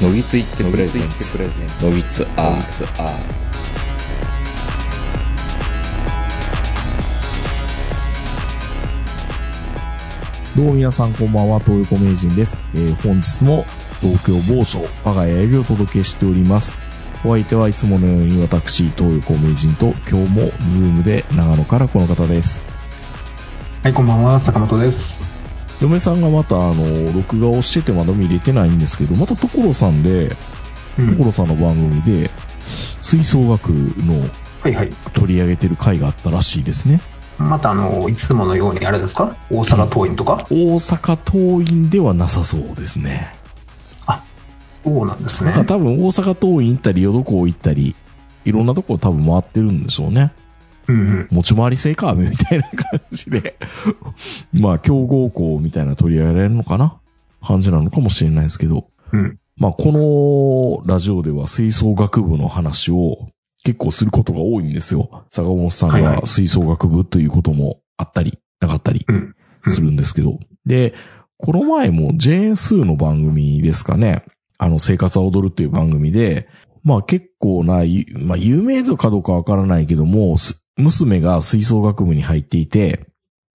ノギツエイトプレゼンツノギツR、どうも皆さんこんばんは、東横名人です。えー本日も東京某所、我が家よりお届けしております。お相手はいつものように私、東横名人と今日もズームで長野からこの方です。はい、こんばんは、坂本です。嫁さんがまたあの、録画をしててまだ見れてないんですけど、また所さんで、うん。所さんの番組で、吹奏楽のはいはい。取り上げてる回があったらしいですね。また、あの、いつものようにあれですか？大阪桐蔭とか、大阪桐蔭ではなさそうですね。そうなんですね多分大阪桐蔭行ったり、淀港行ったり、いろんなとこ多分回ってるんでしょうね。持ち回り制かみたいな感じで。まあ、強豪校みたいな取り上げられるのかな？感じなのかもしれないですけど。うん。まあ、このラジオでは吹奏楽部の話を結構することが多いんですよ。坂本さんが吹奏楽部ということもあったり、なかったりするんですけど。で、この前もジェーンスーの番組ですかね。あの、生活は踊るっていう番組で、まあ結構な、ゆまあ有名度かどうかわからないけども、す娘が吹奏楽部に入っていて、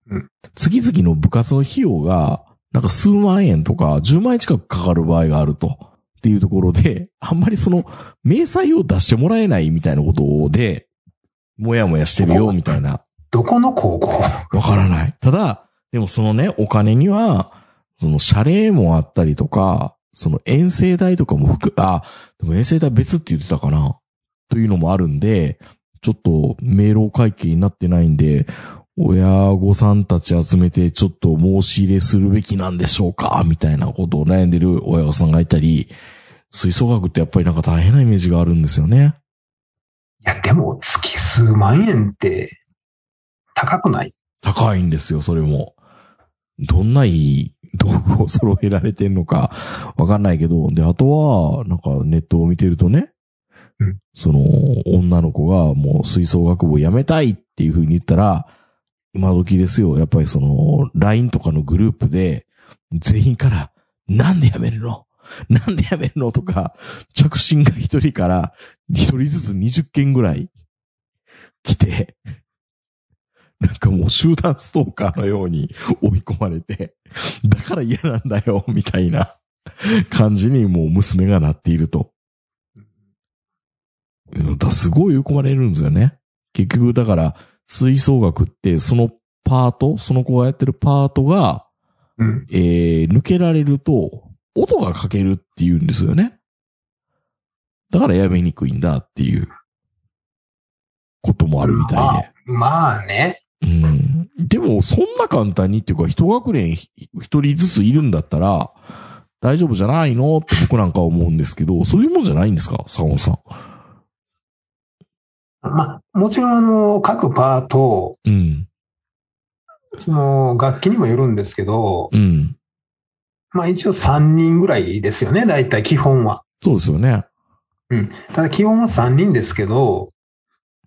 うん月々の部活の費用が、なんか数万円とか10万円近くかかる場合があると。っていうところで、あんまりその、明細を出してもらえないみたいなことで、もやもやしてるよ、みたいな。どこの高校？わからない。ただ、でもそのね、お金には、その謝礼もあったりとか、その遠征代とかも含あ、でも遠征代別って言ってたかなというのもあるんで、ちょっと明朗会計になってないんで、親御さんたち集めてちょっと申し入れするべきなんでしょうかみたいなことを悩んでる親御さんがいたり、吹奏楽ってやっぱりなんか大変なイメージがあるんですよね。いや、でも、月数万円って、高くない？高いんですよ、それも。どんないい道具を揃えられてんのかわかんないけど、で、あとは、なんかネットを見てるとね、その、女の子がもう吹奏楽部を辞めたいっていう風に言ったら、今時ですよ、やっぱりその、LINE とかのグループで、全員から、なんで辞めるの？なんで辞めるの？とか、着信が一人から、一人ずつ20件ぐらい来て、なんかもう集団ストーカーのように追い込まれて、だから嫌なんだよ、みたいな感じにもう娘がなっていると。うんだすごい追い込まれるんですよね。結局、だから、吹奏楽ってそのパート、その子がやってるパートが、うん。えー、抜けられると、音がかけるって言うんですよね。だからやめにくいんだっていう、こともあるみたいで。まあね。うん。でも、そんな簡単にっていうか、一学年ひ一人ずついるんだったら、大丈夫じゃないのって僕なんかは思うんですけど、そういうもんじゃないんですか？坂本さん。まあ、もちろん、あの、各パート、うん。その、楽器にもよるんですけど、うん。まあ一応3人ぐらいですよね、大体基本は。そうですよね。うん。ただ基本は3人ですけど、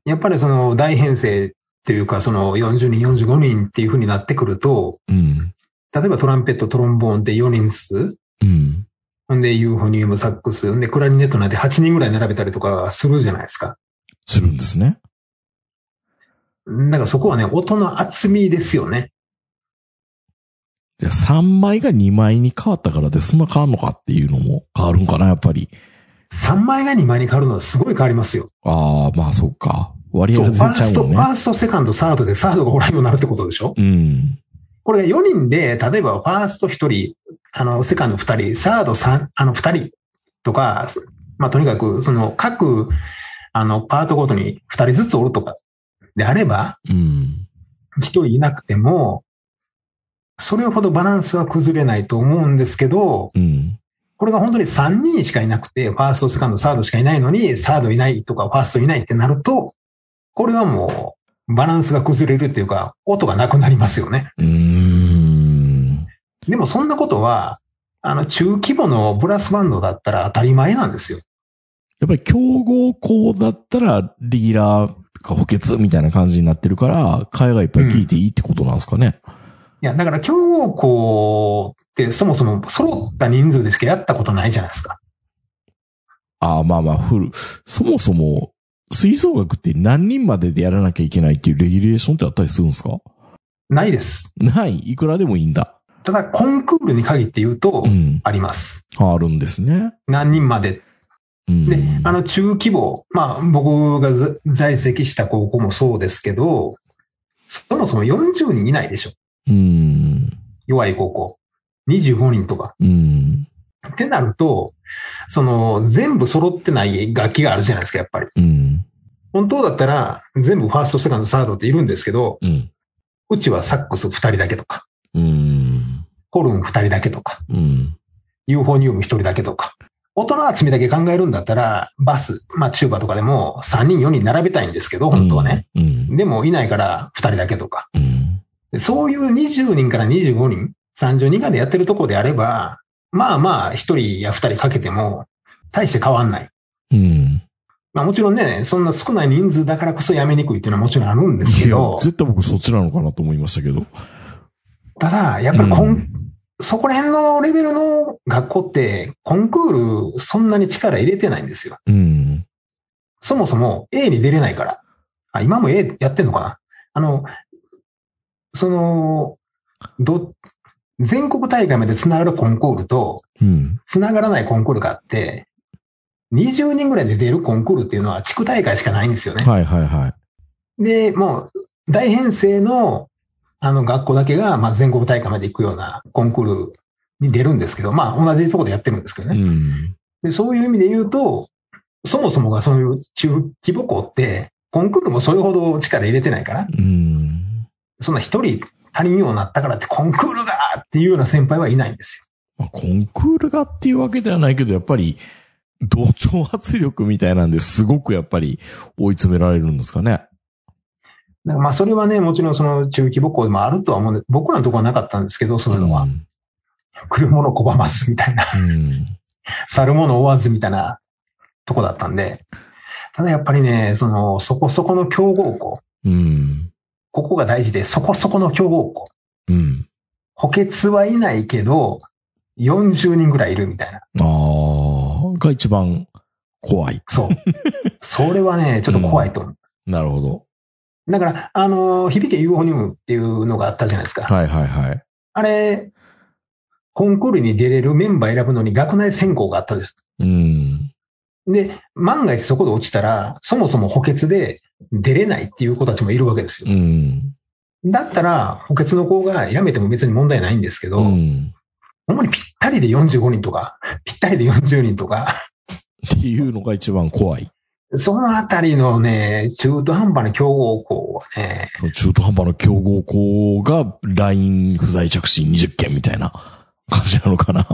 やっぱりその大編成っていうか、その40人、45人っていう風になってくると、うん。例えばトランペット、トロンボーンって4人ずつ、うん。ほんでユーフォニウム、サックス、ほんでクラリネットなんて8人ぐらい並べたりとかするじゃないですか。するんですね。だからそこはね、音の厚みですよね。いや、3枚が2枚に変わったからでそんな変わるのかっていうのも変わるんかな、やっぱり。3枚が2枚に変わるのはすごい変わりますよ。ああ、まあそっか。割合がファースト、全然ちゃうもんね。ファースト、セカンド、サードでサードがおらんようになるってことでしょ？うん。これが4人で、例えばファースト1人、あの、セカンド2人、サード3、あの2人とか、まあとにかく、その各、あの、パートごとに2人ずつおるとかであれば、うん。1人いなくても、それほどバランスは崩れないと思うんですけど、うん。これが本当に3人しかいなくて、ファースト、セカンド、サードしかいないのに、サードいないとか、ファーストいないってなると、これはもう、バランスが崩れるっていうか、音がなくなりますよね。でもそんなことは、あの、中規模のブラスバンドだったら当たり前なんですよ。やっぱり競合校だったら、レギュラーか補欠みたいな感じになってるから、会がいっぱい聞いていいってことなんですかね。いや、だから強豪校ってそもそも揃った人数でしかやったことないじゃないですか。ああ、まあまあ、フル。そもそも、吹奏楽って何人まででやらなきゃいけないっていうレギュレーションってあったりするんですか？ないです。ない。いくらでもいいんだ。ただ、コンクールに限って言うとう、ん。あります。あるんですね。何人まで。うん。で、あの、中規模、まあ、僕がざ在籍した高校もそうですけど、そもそも40人いないでしょ。うん。弱い高校。25人とか。うん。ってなると、その、全部揃ってない楽器があるじゃないですか、やっぱり。うん。本当だったら、全部ファースト、セカンド、サードっているんですけど、うん。うちはサックス2人だけとか、うん。ホルン2人だけとか、うん。ユーフォニウム1人だけとか。音の厚みだけ考えるんだったら、バス、まあチューバとかでも3人4人並べたいんですけど、本当はね。うん。でもいないから2人だけとか。うん。でそういう20人から25人、30人間でやってるとこであれば、まあまあ1人や2人かけても、大して変わんない。うん。まあもちろんね、そんな少ない人数だからこそやめにくいっていうのはもちろんあるんですけいやど、絶対僕そっちなのかなと思いましたけど。ただ、やっぱりそこら辺のレベルの学校って、コンクールそんなに力入れてないんですよ。うん。そもそも A に出れないから。あ、今も A やってんのかな？あの、その、ど、全国大会まで繋がるコンクールと、うん。繋がらないコンクールがあって、20人ぐらいで出るコンクールっていうのは地区大会しかないんですよね。はいはいはい。で、もう、大編成の、あの、学校だけが、まあ、全国大会まで行くようなコンクールに出るんですけど、まあ、同じところでやってるんですけどうね。ん。で、そういう意味で言うと、そもそもがそういう中規模校って、コンクールもそれほど力入れてないから、うん。そんな一人足りんようになったからってコンクールがっていうような先輩はいないんですまあ、コンクールがっていうわけではないけど、やっぱり、同調圧力みたいなんですごくやっぱり追い詰められるんですかね。まあ、それはね、もちろんその中規模校でもあるとは思うんで、僕らのところはなかったんですけど、そういうのは。ん。来るもの拒ますみたいな。うん。去るもの追わずみたいなとこだったんで、ただやっぱりね、その、そこそこの強豪校、うん。ここが大事で、そこそこの強豪校、うん。補欠はいないけど、40人ぐらいいるみたいな。ああ、が一番怖い。そう。それはね、ちょっと怖いと思う。なるほど。だから、あの、響けユーフォニウムっていうのがあったじゃないですか。はいはいはい。あれ、コンクールに出れるメンバー選ぶのに学内選考があったんです。うん。で、万が一そこで落ちたら、そもそも補欠で出れないっていう子たちもいるわけですよう。ん。だったら、補欠の子が辞めても別に問題ないんですけど、うん。主にぴったりで45人とか、ぴったりで40人とか、っていうのが一番怖い。そのあたりのね、中途半端な強豪校はね、中途半端な競合校が LINE 不在着信20件みたいな 感じなのかな？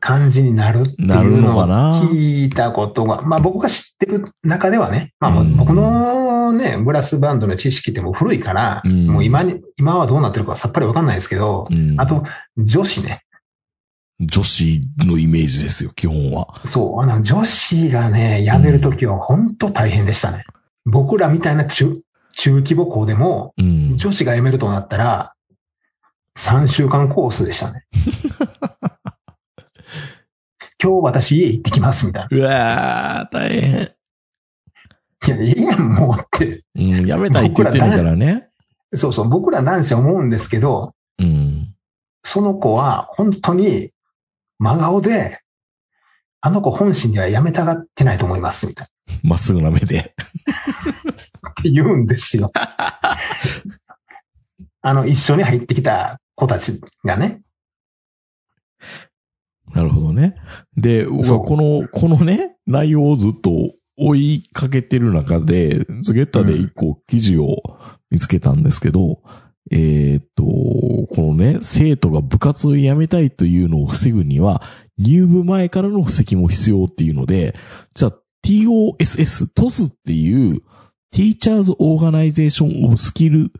感じになるっていうののを聞いたことが、まあ僕が知ってる中ではね、まあ僕のね、ブラスバンドの知識ってもう古いから、うんもう今に、今はどうなってるかさっぱりわかんないですけど、うん。あと、女子ね。女子のイメージですよ、基本は。そう、あの、女子がね、辞めるときは本当大変でしたね。僕らみたいな中、中規模校でも、うん。女子が辞めるとなったら、3週間コースでしたね。今日私家行ってきますみたいうわー、大変。な。いや、いいやん、もうって。うん、やめたいって言ってないからね。そうそう、僕ら男子は思うんですけど、うん。その子は本当に真顔で、あの子本心では辞めたがってないと思います、みたいまっすぐな目で。な。って言うんですよ。あの、一緒に入ってきた子たちがね。なるほどね。で、僕はこの、このね、内容をずっと追いかけてる中で、ズゲッタで一個記事を見つけたんですけど、えーっと、このね、生徒が部活を辞めたいというのを防ぐには、入部前からの布石も必要っていうので、じゃあ TOSS、TOS っていう Teachers Organization of Skill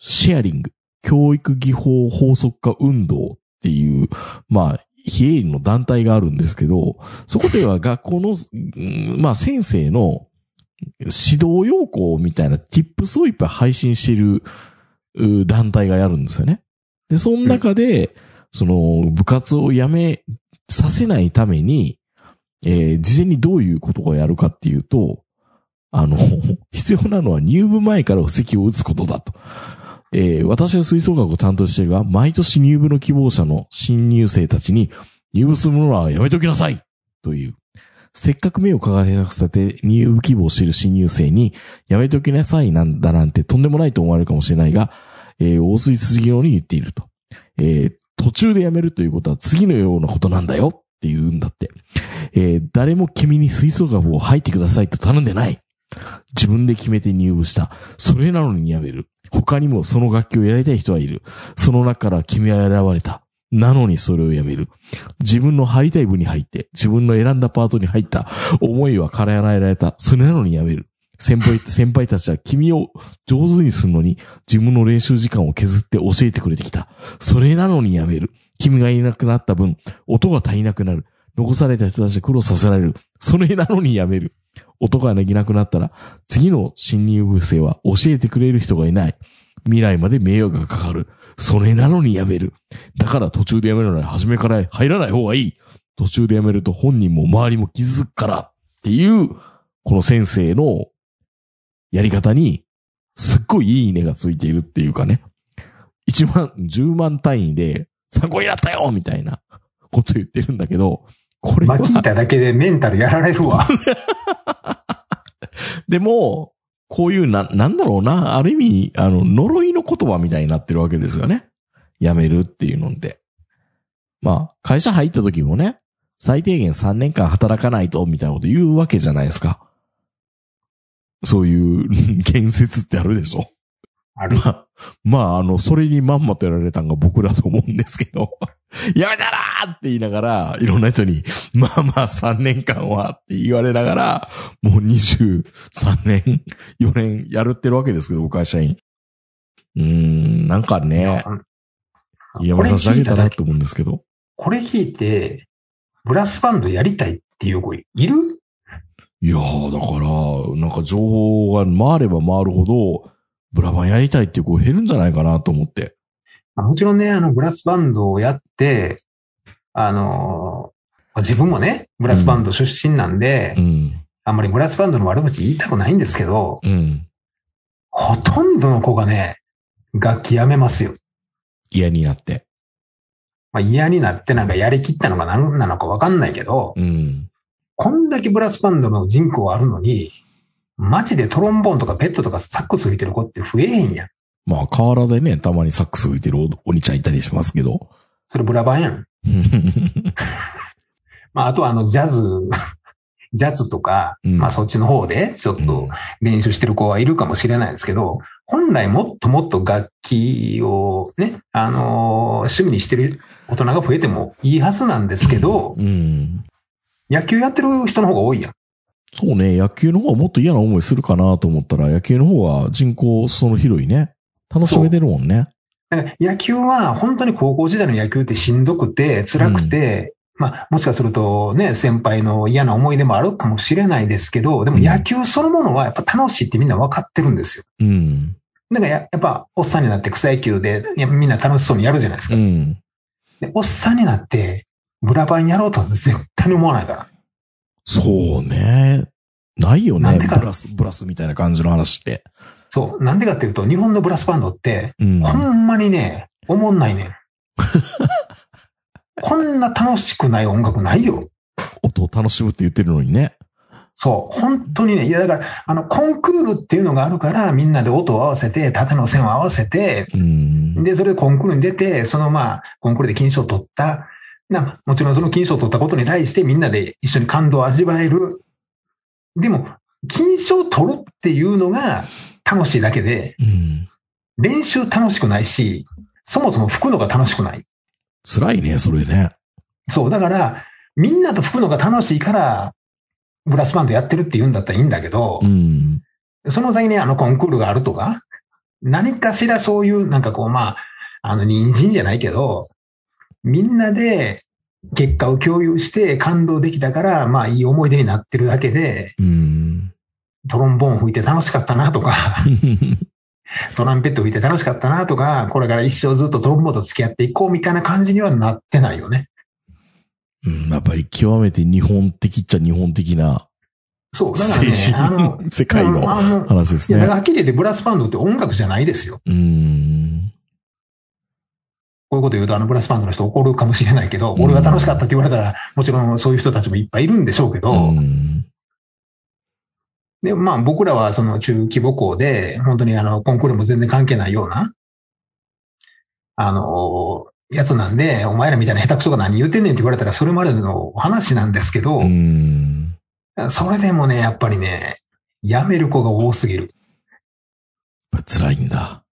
Sharing 教育技法法則化運動っていう、まあ、非営利の団体があるんですけど、そこでは学校の、まあ先生の指導要項みたいな tips をいっぱい配信してる団体がやるんですよね。で、その中で、その部活を辞めさせないために、えー事前にどういうことをやるかっていうと、あの、必要なのは入部前から布石を打つことだと。えー私は吹奏楽を担当しているが、毎年入部の希望者の新入生たちに、入部するものはやめときなさいという。せっかく目を輝かせて入部希望している新入生に、やめときなさいなんだなんてとんでもないと思われるかもしれないが、えー、大水辻のように言っていると。えー途中でやめるということは次のようなことなんだよって言うんだって。えー誰も君に吹奏楽を入ってくださいと頼んでない。自分で決めて入部した。それなのにやめる。他にもその楽器をやりたい人はいる。その中から君は選ばれた。なのにそれをやめる。自分の入りたい部に入って、自分の選んだパートに入った。思いは叶えられた。それなのにやめる。先輩、先輩たちは君を上手にするのに自分の練習時間を削って教えてくれてきた。それなのにやめる。君がいなくなった分、音が足りなくなる。残された人たちに苦労させられる。それなのにやめる。音ができなくなったら、次の新入部生は教えてくれる人がいない。未来まで迷惑がかかる。それなのにやめる。だから途中でやめるなら初めから入らない方がいい。途中でやめると本人も周りも傷つくからっていう、この先生のやり方に、すっごいいいねがついているっていうかね。1万、10万単位で参考になったよみたいなこと言ってるんだけど、これはまあ、聞いただけでメンタルやられるわ。でも、こういうな、なんだろうな、ある意味、あの、呪いの言葉みたいになってるわけですよね。辞めるっていうのって。まあ、会社入った時もね、最低限3年間働かないと、みたいなこと言うわけじゃないですか。そういう 建設ってあるでしょ。ある。まあ、まあ、あの、それにまんまとやられたのが僕だと思うんですけど、やめたらーって言いながら、いろんな人に、まあまあ3年間はって言われながら、もう23年、4年やるってるわけですけど、会社員。うーん、なんかね、やめさせてあげたなと思うんですけど。これ聞いて、ブラスバンドやりたいっていう子いる？いやー、だから、なんか情報が回れば回るほど、ブラバンやりたいっていう子減るんじゃないかなと思って。まあもちろんね、あの、ブラスバンドをやって、あのー自分もね、ブラスバンド出身なんで、うん、あんまりブラスバンドの悪口言いたくないんですけど、うん。ほとんどの子がね、楽器やめますよ。嫌になって。まあ、嫌になってなんかやりきったのが何なのかわかんないけど、うん。こんだけブラスバンドの人口あるのに、街でトロンボーンとかペットとかサックス吹いてる子って増えへんやん。まあ、河原でね、たまにサックス吹いてるおお兄ちゃんいたりしますけど。それブラバンやん。まあ、あとはあの、ジャズ、ジャズとか、うんまあそっちの方でちょっと練習してる子はいるかもしれないですけど、本来もっともっと楽器をね、あのー趣味にしてる大人が増えてもいいはずなんですけど、うん。野球やってる人の方が多いやん。そうね、野球の方はもっと嫌な思いするかなと思ったら、野球の方は人口その広いね。楽しめてるもんね。野球は本当に高校時代の野球ってしんどくて辛くて、まあもしかするとね、先輩の嫌な思い出もあるかもしれないですけど、でも野球そのものはやっぱ楽しいってみんな分かってるんですよ。うん。だからややっぱおっさんになって草野球でみんな楽しそうにやるじゃないですか。うん。でおっさんになってブラバンやろうとは絶対に思わないから。そうね。ないよね。なんでかブラス、ブラスみたいな感じの話って。そう。なんでかっていうと、日本のブラスバンドって、うん。ほんまにね、思んないねん。こんな楽しくない音楽ないよ。音を楽しむって言ってるのにね。そう。本当にね、いやだから、あの、コンクールっていうのがあるから、みんなで音を合わせて、縦の線を合わせて、うん。で、それでコンクールに出て、そのまあ、コンクールで金賞を取った。な、もちろんその金賞を取ったことに対してみんなで一緒に感動を味わえる。でも、金賞を取るっていうのが楽しいだけで、うん。練習楽しくないし、そもそも吹くのが楽しくない。辛いね、それね。そう、だから、みんなと吹くのが楽しいから、ブラスバンドやってるって言うんだったらいいんだけど、うん。その先にあのコンクールがあるとか、何かしらそういうなんかこうまあ、あの人参じゃないけど、みんなで結果を共有して感動できたから、まあいい思い出になってるだけで、うん。トロンボーン吹いて楽しかったなとか、トランペット吹いて楽しかったなとか、これから一生ずっとトロンボーンと付き合っていこうみたいな感じにはなってないよね。うん、やっぱり極めて日本的っちゃ日本的なそう、だからね、世界の話ですいや、だからね。はっきり言ってブラスバンドって音楽じゃないですよ。うーん。こういうこと言うと、あの、ブラスバンドの人怒るかもしれないけど、うん俺は楽しかったって言われたら、もちろんそういう人たちもいっぱいいるんでしょうけど、うん。で、まあ僕らはその中規模校で、本当にあの、コンクールも全然関係ないような、あの、やつなんで、お前らみたいな下手くそが何言ってんねんって言われたらそれまでの話なんですけど、うん。それでもね、やっぱりね、辞める子が多すぎる。やっぱ辛いんだ。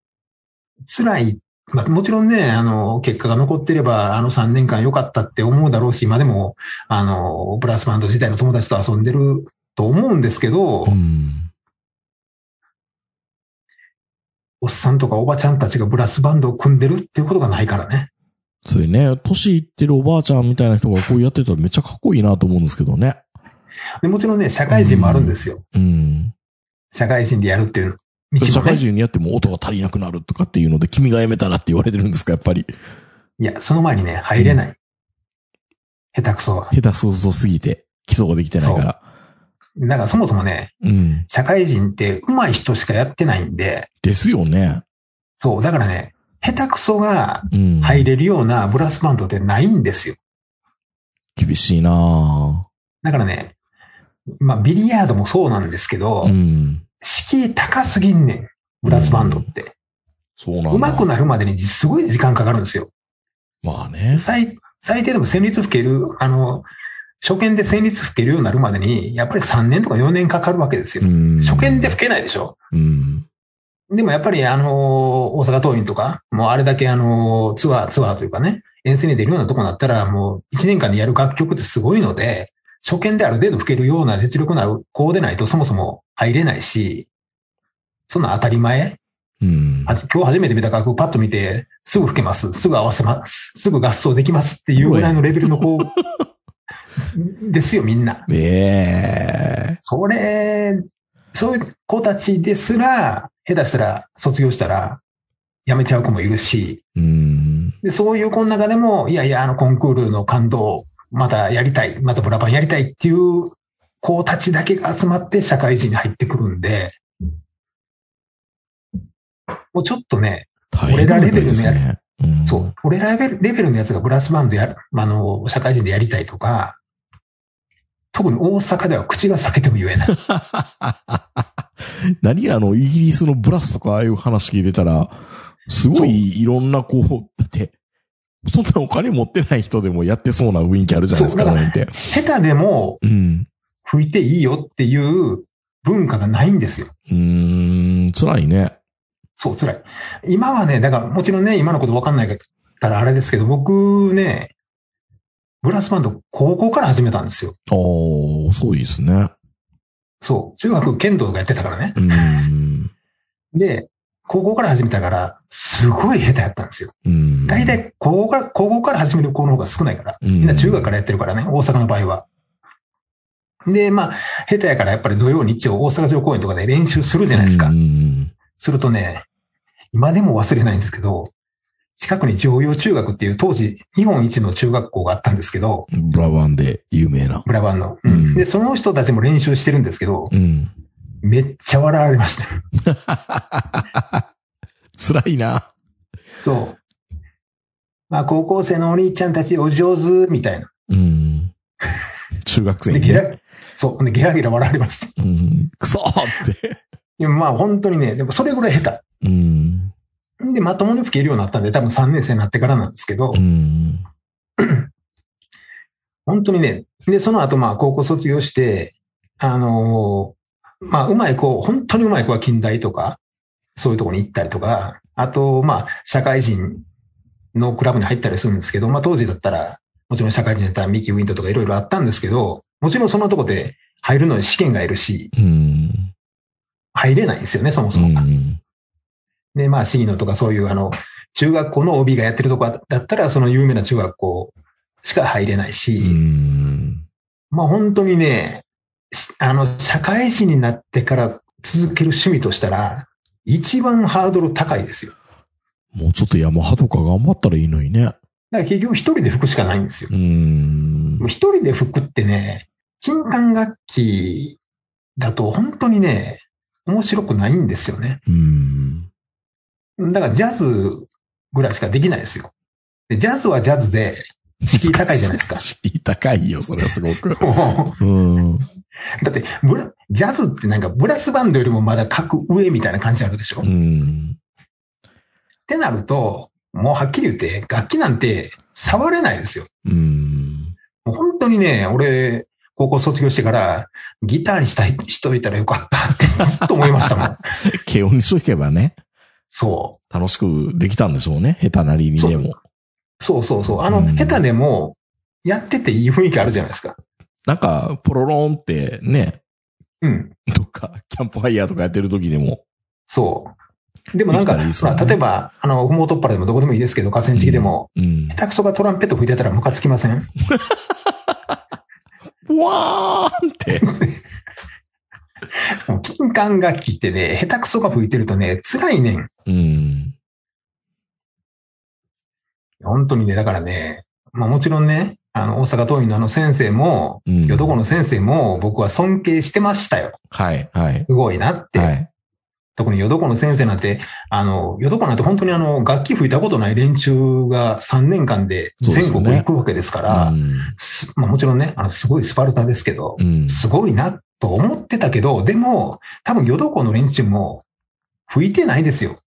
辛い。まあ、もちろんね、あの、結果が残ってれば、あの3年間良かったって思うだろうし、今でも、あの、ブラスバンド自体の友達と遊んでると思うんですけど、うん。おっさんとかおばちゃんたちがブラスバンドを組んでるっていうことがないからね。それね、年いってるおばあちゃんみたいな人がこうやってたらめっちゃかっこいいなと思うんですけどね。でもちろんね、社会人もあるんですよ。うん。社会人でやるっていうね。社会人にやっても音が足りなくなるとかっていうので、君が辞めたらって言われてるんですか、やっぱり。いや、その前にね、入れない。下手くそは。下手そうそうすぎて、基礎ができてないから。だからそもそもね、うん。社会人って上手い人しかやってないんで、ですよね。そう、だからね、下手くそがうん。入れるようなブラスバンドってないんですよ。厳しいなだからね、まあ、ビリヤードもそうなんですけど、ぁうん。敷居高すぎんねん。ブラスバンドって。そうなんだ。上手くなるまでにすごい時間かかるんですよ。まあね。最、最低でも旋律吹ける、あの、初見で旋律吹けるようになるまでに、やっぱり3年とか4年かかるわけですよ。うん。初見で吹けないでしょうん。でもやっぱりあの、大阪桐蔭とか、もうあれだけあの、ツアー、ツアーというかね、遠征に出るようなとこになったら、もう1年間でやる楽曲ってすごいので、初見である程度吹けるような実力のある子でないとそもそも入れないし、そんな当たり前？うん。は今日初めて見た楽譜パッと見て、すぐ吹けます。すぐ合わせます。すぐ合奏できますっていうぐらいのレベルの子ですよ、みんな。ええそれ、そういう子たちですら、下手したら卒業したら辞めちゃう子もいるし、うん。でそういう子の中でも、いやいや、あのコンクールの感動、またやりたい、またブラバンやりたいっていう子たちだけが集まって社会人に入ってくるんで、もうちょっとね、大変な世界です俺らレベね。うんそう。俺らレベルレベルのやつがブラスバンドやる、あの、社会人でやりたいとか、特に大阪では口が裂けても言えない。何あの、イギリスのブラスとかああいう話聞いてたら、すごいいろんなこう、だって、そんなお金持ってない人でもやってそうな雰囲気あるじゃないですか、そうこの辺って。下手でもうん。吹いていいよっていう文化がないんですよ。うーん、辛いね。そう、辛い。今はね、だからもちろんね、今のことわかんないからあれですけど、僕ね、ブラスバンド高校から始めたんですよ。ああ、遅いですね。そう。中学剣道がやってたからね。うーん。で、高校から始めたから、すごい下手やったんですよ。うん。大体、高校から、高校から始める子の方が少ないから。うん、みんな中学からやってるからね、大阪の場合は。で、まあ、下手やからやっぱり土曜日曜大阪城公園とかで練習するじゃないですか。うん。するとね、今でも忘れないんですけど、近くに常陽中学っていう当時日本一の中学校があったんですけど、ブラバンで有名な。ブラバンの。うんで、その人たちも練習してるんですけど、うん。めっちゃ笑われました。辛いな。そう。まあ、高校生のお兄ちゃんたちお上手みたいな。うん。中学生で、に、ね。ゲラ、そう。で、ゲラゲラ笑われました。うん。クソーって。でもまあ、本当にね、でもそれぐらい下うん。手。で、まともに吹けるようになったんで、多分3年生になってからなんですけど、うん。本当にね、で、その後まあ高校卒業して、あのーまあうまい子、本当にうまい子は近代とか、そういうところに行ったりとか、あとまあ社会人のクラブに入ったりするんですけど、まあ当時だったら、もちろん社会人だったらミキウィントとかいろいろあったんですけど、もちろんそんなとこで入るのに試験がいるし、うん。入れないんですよね、そもそうも。ん。で、まあ、シギノとかそういう、あの、中学校の OB がやってるとこだったら、その有名な中学校しか入れないし、うん。まあ本当にね、しあの、社会人になってから続ける趣味としたら、一番ハードル高いですよ。もうちょっとヤマハとか頑張ったらいいのにね。だから結局一人で吹くしかないんですよう。ん。一人で吹くってね、金管楽器だと本当にね、面白くないんですよね。うん。だからジャズぐらいしかできないですよ。でジャズはジャズで、敷居高いじゃないですか。敷居高いよ、それはすごく。もうん。うだってブラ、ジャズってなんかブラスバンドよりもまだ格上みたいな感じあるでしょ、うっん。てなると、もうはっきり言って楽器なんて触れないですよ。うん。もう本当にね、俺、高校卒業してからギターにしたいしといたらよかったって ずっと思いましたもん。軽音にしとけばね、そ楽しくできたんでしょうね。下手なりにでも。う。そうそうそう。あの、うん下手でも、やってていい雰囲気あるじゃないですか。なんか、ポロロンってね、うん。どっか、キャンプファイヤーとかやってる時でも、そう。でもなんか、ねほら例えば、あの、ふもとっぱらでもどこでもいいですけど、河川敷でも、うん。下手くそがトランペット吹いてたらムカつきません？わーんって。金管楽器ってね、下手くそが吹いてるとね、辛いねん。うん。本当にね、だからね、まあもちろんね、あの、大阪桐蔭のあの先生も、うんよどこの先生も僕は尊敬してましたよ。はい、はい。すごいなって。はい。特によどこの先生なんて、あの、よどこなんて本当にあの、楽器吹いたことない連中が3年間で全国行くわけですから、うん。すまあもちろんね、あの、すごいスパルタですけど、うん。すごいなと思ってたけど、でも、多分よどこの連中も吹いてないですよ。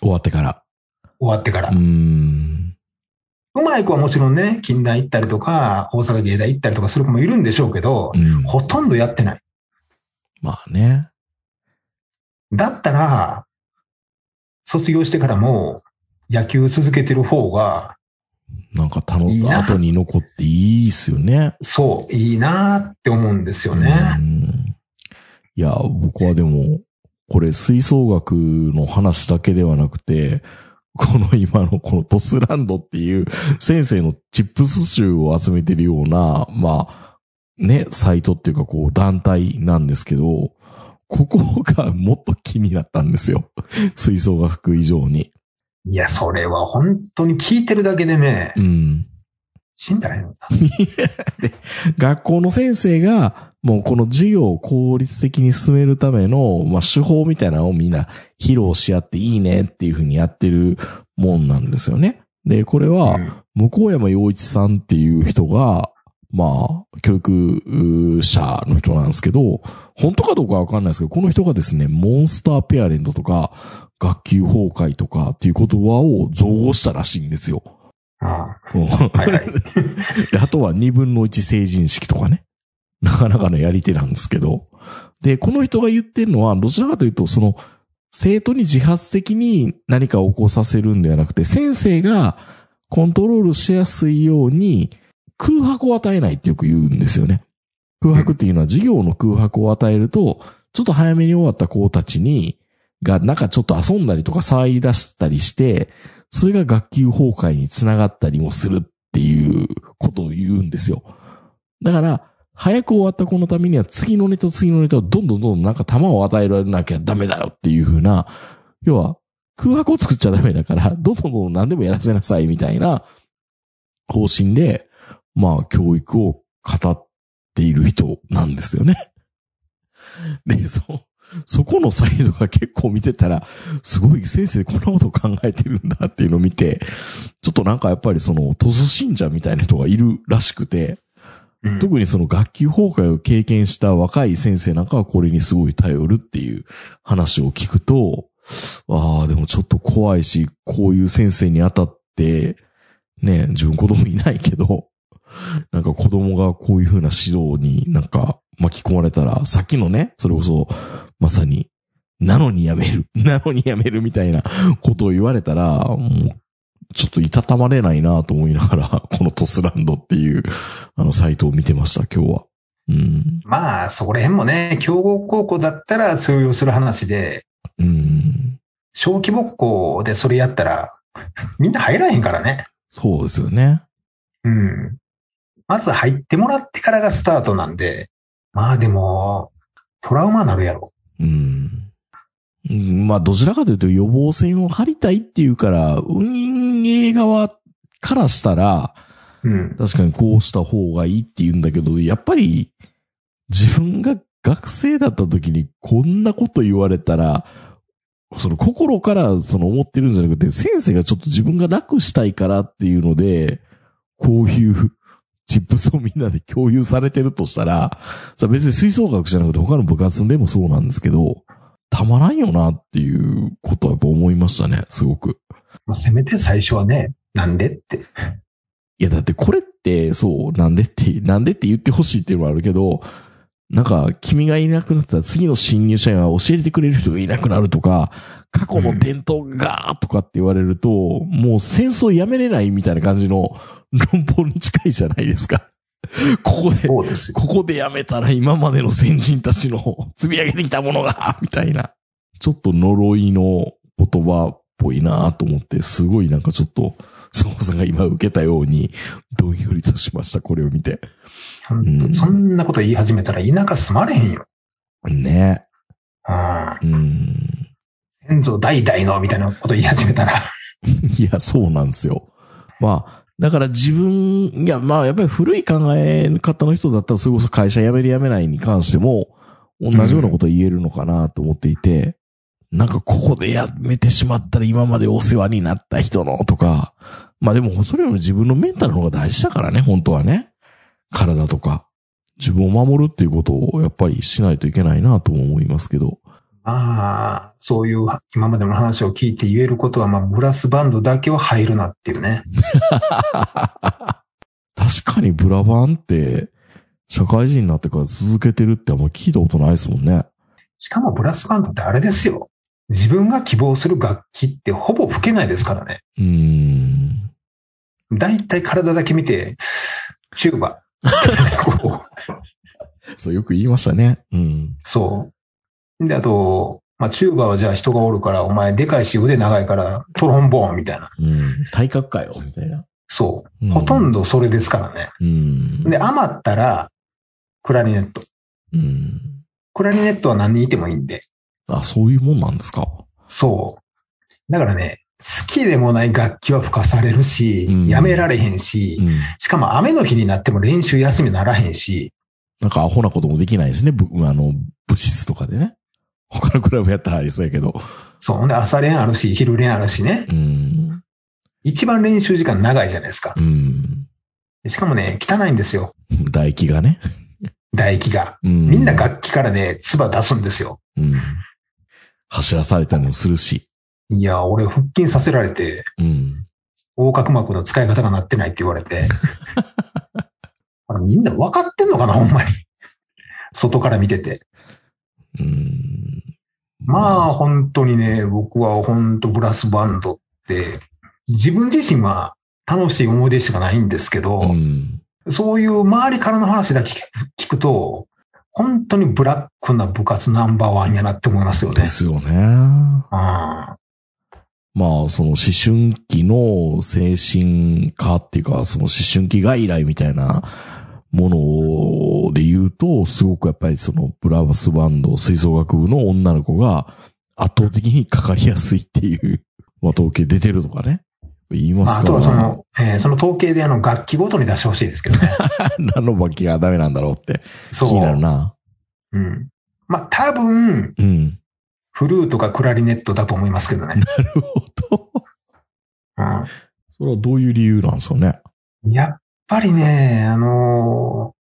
終わってから。終わってから。う。うんまい子はもちろんね、近代行ったりとか、大阪芸大行ったりとかする子もいるんでしょうけど、うん。ほとんどやってない。まあね。だったら、卒業してからも野球続けてる方が、なんか楽いいな後に残っていいっすよね。そう、いいなって思うんですよね。うんいや、僕はでも、これ吹奏楽の話だけではなくて、この今のこのトスランドっていう先生のチップス集を集めてるような、まあ、ね、サイトっていうかこう団体なんですけど、ここがもっと気になったんですよ。吹奏楽以上に。いや、それは本当に聞いてるだけでね、うん。死んだらいいのか。学校の先生が、もうこの授業を効率的に進めるための、まあ、手法みたいなのをみんな披露し合っていいねっていうふうにやってるもんなんですよね。で、これは、うん向山洋一さんっていう人が、まあ、教育者の人なんですけど、本当かどうかわかんないですけど、この人がですね、モンスターペアレントとか、学級崩壊とかっていう言葉を造語したらしいんですよ。あうんあはいはい。であとは二分の一成人式とかね。なかなかのやり手なんですけど。で、この人が言ってるのは、どちらかというと、その、生徒に自発的に何かを起こさせるんではなくて、先生がコントロールしやすいように空白を与えないってよく言うんですよね。空白っていうのは授業の空白を与えると、ちょっと早めに終わった子たちに、が、なんかちょっと遊んだりとか騒い出したりして、それが学級崩壊につながったりもするっていうことを言うんですよ。だから、早く終わった子のためには次のネタ次のネタをどんどんどんどんなんか弾を与えられなきゃダメだよっていう風な、要は空白を作っちゃダメだから、どんどんどんどん何でもやらせなさいみたいな方針で、まあ教育を語っている人なんですよね。で、そ、そこのサイドが結構見てたら、すごい先生こんなこと考えてるんだっていうのを見て、ちょっとなんかやっぱりその、トス信者みたいな人がいるらしくて、特にその学級崩壊を経験した若い先生なんかはこれにすごい頼るっていう話を聞くと、ああ、でもちょっと怖いし、こういう先生に当たって、ね、自分子供いないけど、なんか子供がこういう風な指導になんか巻き込まれたら、さっきのね、それこそ、まさに、なのにやめる、なのにやめるみたいなことを言われたら、もう、ちょっといたたまれないなと思いながら、このトスランドっていう、あの、サイトを見てました、今日は。うん。まあ、そこら辺もね、強豪高校だったら通用する話で、うん。小規模校でそれやったら、みんな入らへんからね。そうですよね。うん。まず入ってもらってからがスタートなんで、まあでも、トラウマになるやろ。うん。うんまあ、どちらかというと予防線を張りたいっていうから、運営側からしたら、うん。確かにこうした方がいいって言うんだけど、やっぱり自分が学生だった時にこんなこと言われたら、その心からその思ってるんじゃなくて、先生がちょっと自分が楽したいからっていうので、こういうチップスをみんなで共有されてるとしたら、さ別に吹奏楽じゃなくて他の部活でもそうなんですけど、たまらんよなっていうことはやっぱ思いましたね、すごく。まあ、せめて最初はね、なんでって。いや、だってこれって、そう、なんでって、なんでって言ってほしいっていうのもあるけど、なんか、君がいなくなったら次の新入社員は教えてくれる人がいなくなるとか、過去の伝統がとかって言われると、もう戦争やめれないみたいな感じの論法に近いじゃないですか。ここで、そうで。ここでやめたら今までの先人たちの積み上げてきたものが、みたいな。ちょっと呪いの言葉っぽいなと思って、すごいなんかちょっと、そもさんが今受けたように、どんよりとしました、これを見て。ん当そんなこと言い始めたら田舎住まれへんよ。ね。うん。うん。先祖代々のみたいなこと言い始めたら。いや、そうなんですよ。まあ、だから自分、いや、まあ、やっぱり古い考え方の人だったら、それこそ会社辞める辞めないに関しても、同じようなこと言えるのかなと思っていて、なんかここでやめてしまったら今までお世話になった人のとか、まあでもそれよりも自分のメンタルの方が大事だからね、本当はね。体とか。自分を守るっていうことをやっぱりしないといけないなとも思いますけど。まあ、そういう今までの話を聞いて言えることは、まあ、ブラスバンドだけは入るなっていうね。確かにブラバンって、社会人になってから続けてるってあんま聞いたことないですもんね。しかもブラスバンドってあれですよ。自分が希望する楽器ってほぼ吹けないですからね。うーん。だいたい体だけ見て、チューバ。そう、よく言いましたね。うん。そう。で、あと、まあ、チューバはじゃあ人がおるから、お前でかいし腕長いからトロンボーンみたいな。うん。体格かよ、みたいな。そう。うんほとんどそれですからね。うん。で、余ったら、クラリネット。うん。クラリネットは何人いてもいいんで。あ、そういうもんなんですか？そう。だからね、好きでもない楽器は吹かされるし、うんやめられへんし、うん。しかも雨の日になっても練習休みならへんし、なんかアホなこともできないですね。ぶ、あの、部室とかでね。他のクラブやったらありそうやけど。そう。ほんで朝練あるし、昼練あるしね。うん。一番練習時間長いじゃないですか。うん。しかもね、汚いんですよ。唾液がね。唾液が。うん。みんな楽器からね、唾出すんですよ。うん。走らされたりもするし。いや、俺腹筋させられて、うん。横隔膜の使い方がなってないって言われて。みんな分かってんのかな、ほんまに。外から見てて。うん。まあ、本当にね、僕は本当ブラスバンドって、自分自身は楽しい思い出しかないんですけど、うん。そういう周りからの話だけ聞くと、本当にブラックな部活ナンバーワンやなって思いますよねで。すよね。うんまあ、その思春期の精神科っていうか、その思春期外来みたいなもので言うと、すごくやっぱりそのブラバスバンド吹奏楽部の女の子が圧倒的にかかりやすいっていう、まあ統計出てるとかね。言いままあ、すから。あとはその、えーその統計であの楽器ごとに出してほしいですけどね。何の楽器がダメなんだろうってそう。気になるな。うん。まあ、多分、うん。フルートかクラリネットだと思いますけどね。なるほど。うん。それはどういう理由なんですかね。やっぱりね、あのー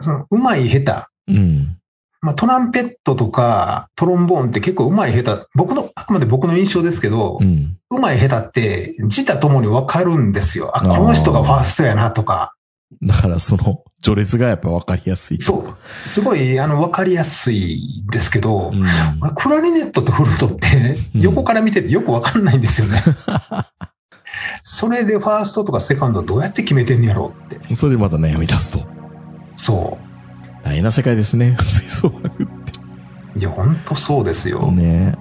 その、うまい下手。うん。まあ、トランペットとかトロンボーンって結構うまい下手。僕の、あくまで僕の印象ですけど、う。うんまい下手って自他ともにわかるんですよ。あ、この人がファーストやなとか。だからその序列がやっぱ分かりやすい。そう。すごい、あの、わかりやすいですけど、うん。あクラリネットとフルートって、うん横から見ててよくわかんないんですよね。それでファーストとかセカンドどうやって決めてんやろうって。それでまた悩み出すと。そ大変な世界ですね。吹奏楽っう。いや、ほんとそうですよ。てね。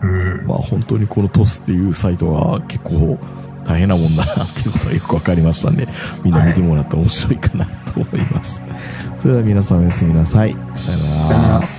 うん。まあ本当にこのトスっていうサイトは結構大変なもんだなっていうことがよくわかりましたんで、みんな見てもらったら面白いかなと思います。それでは皆さんおやすみなさい。さよなら。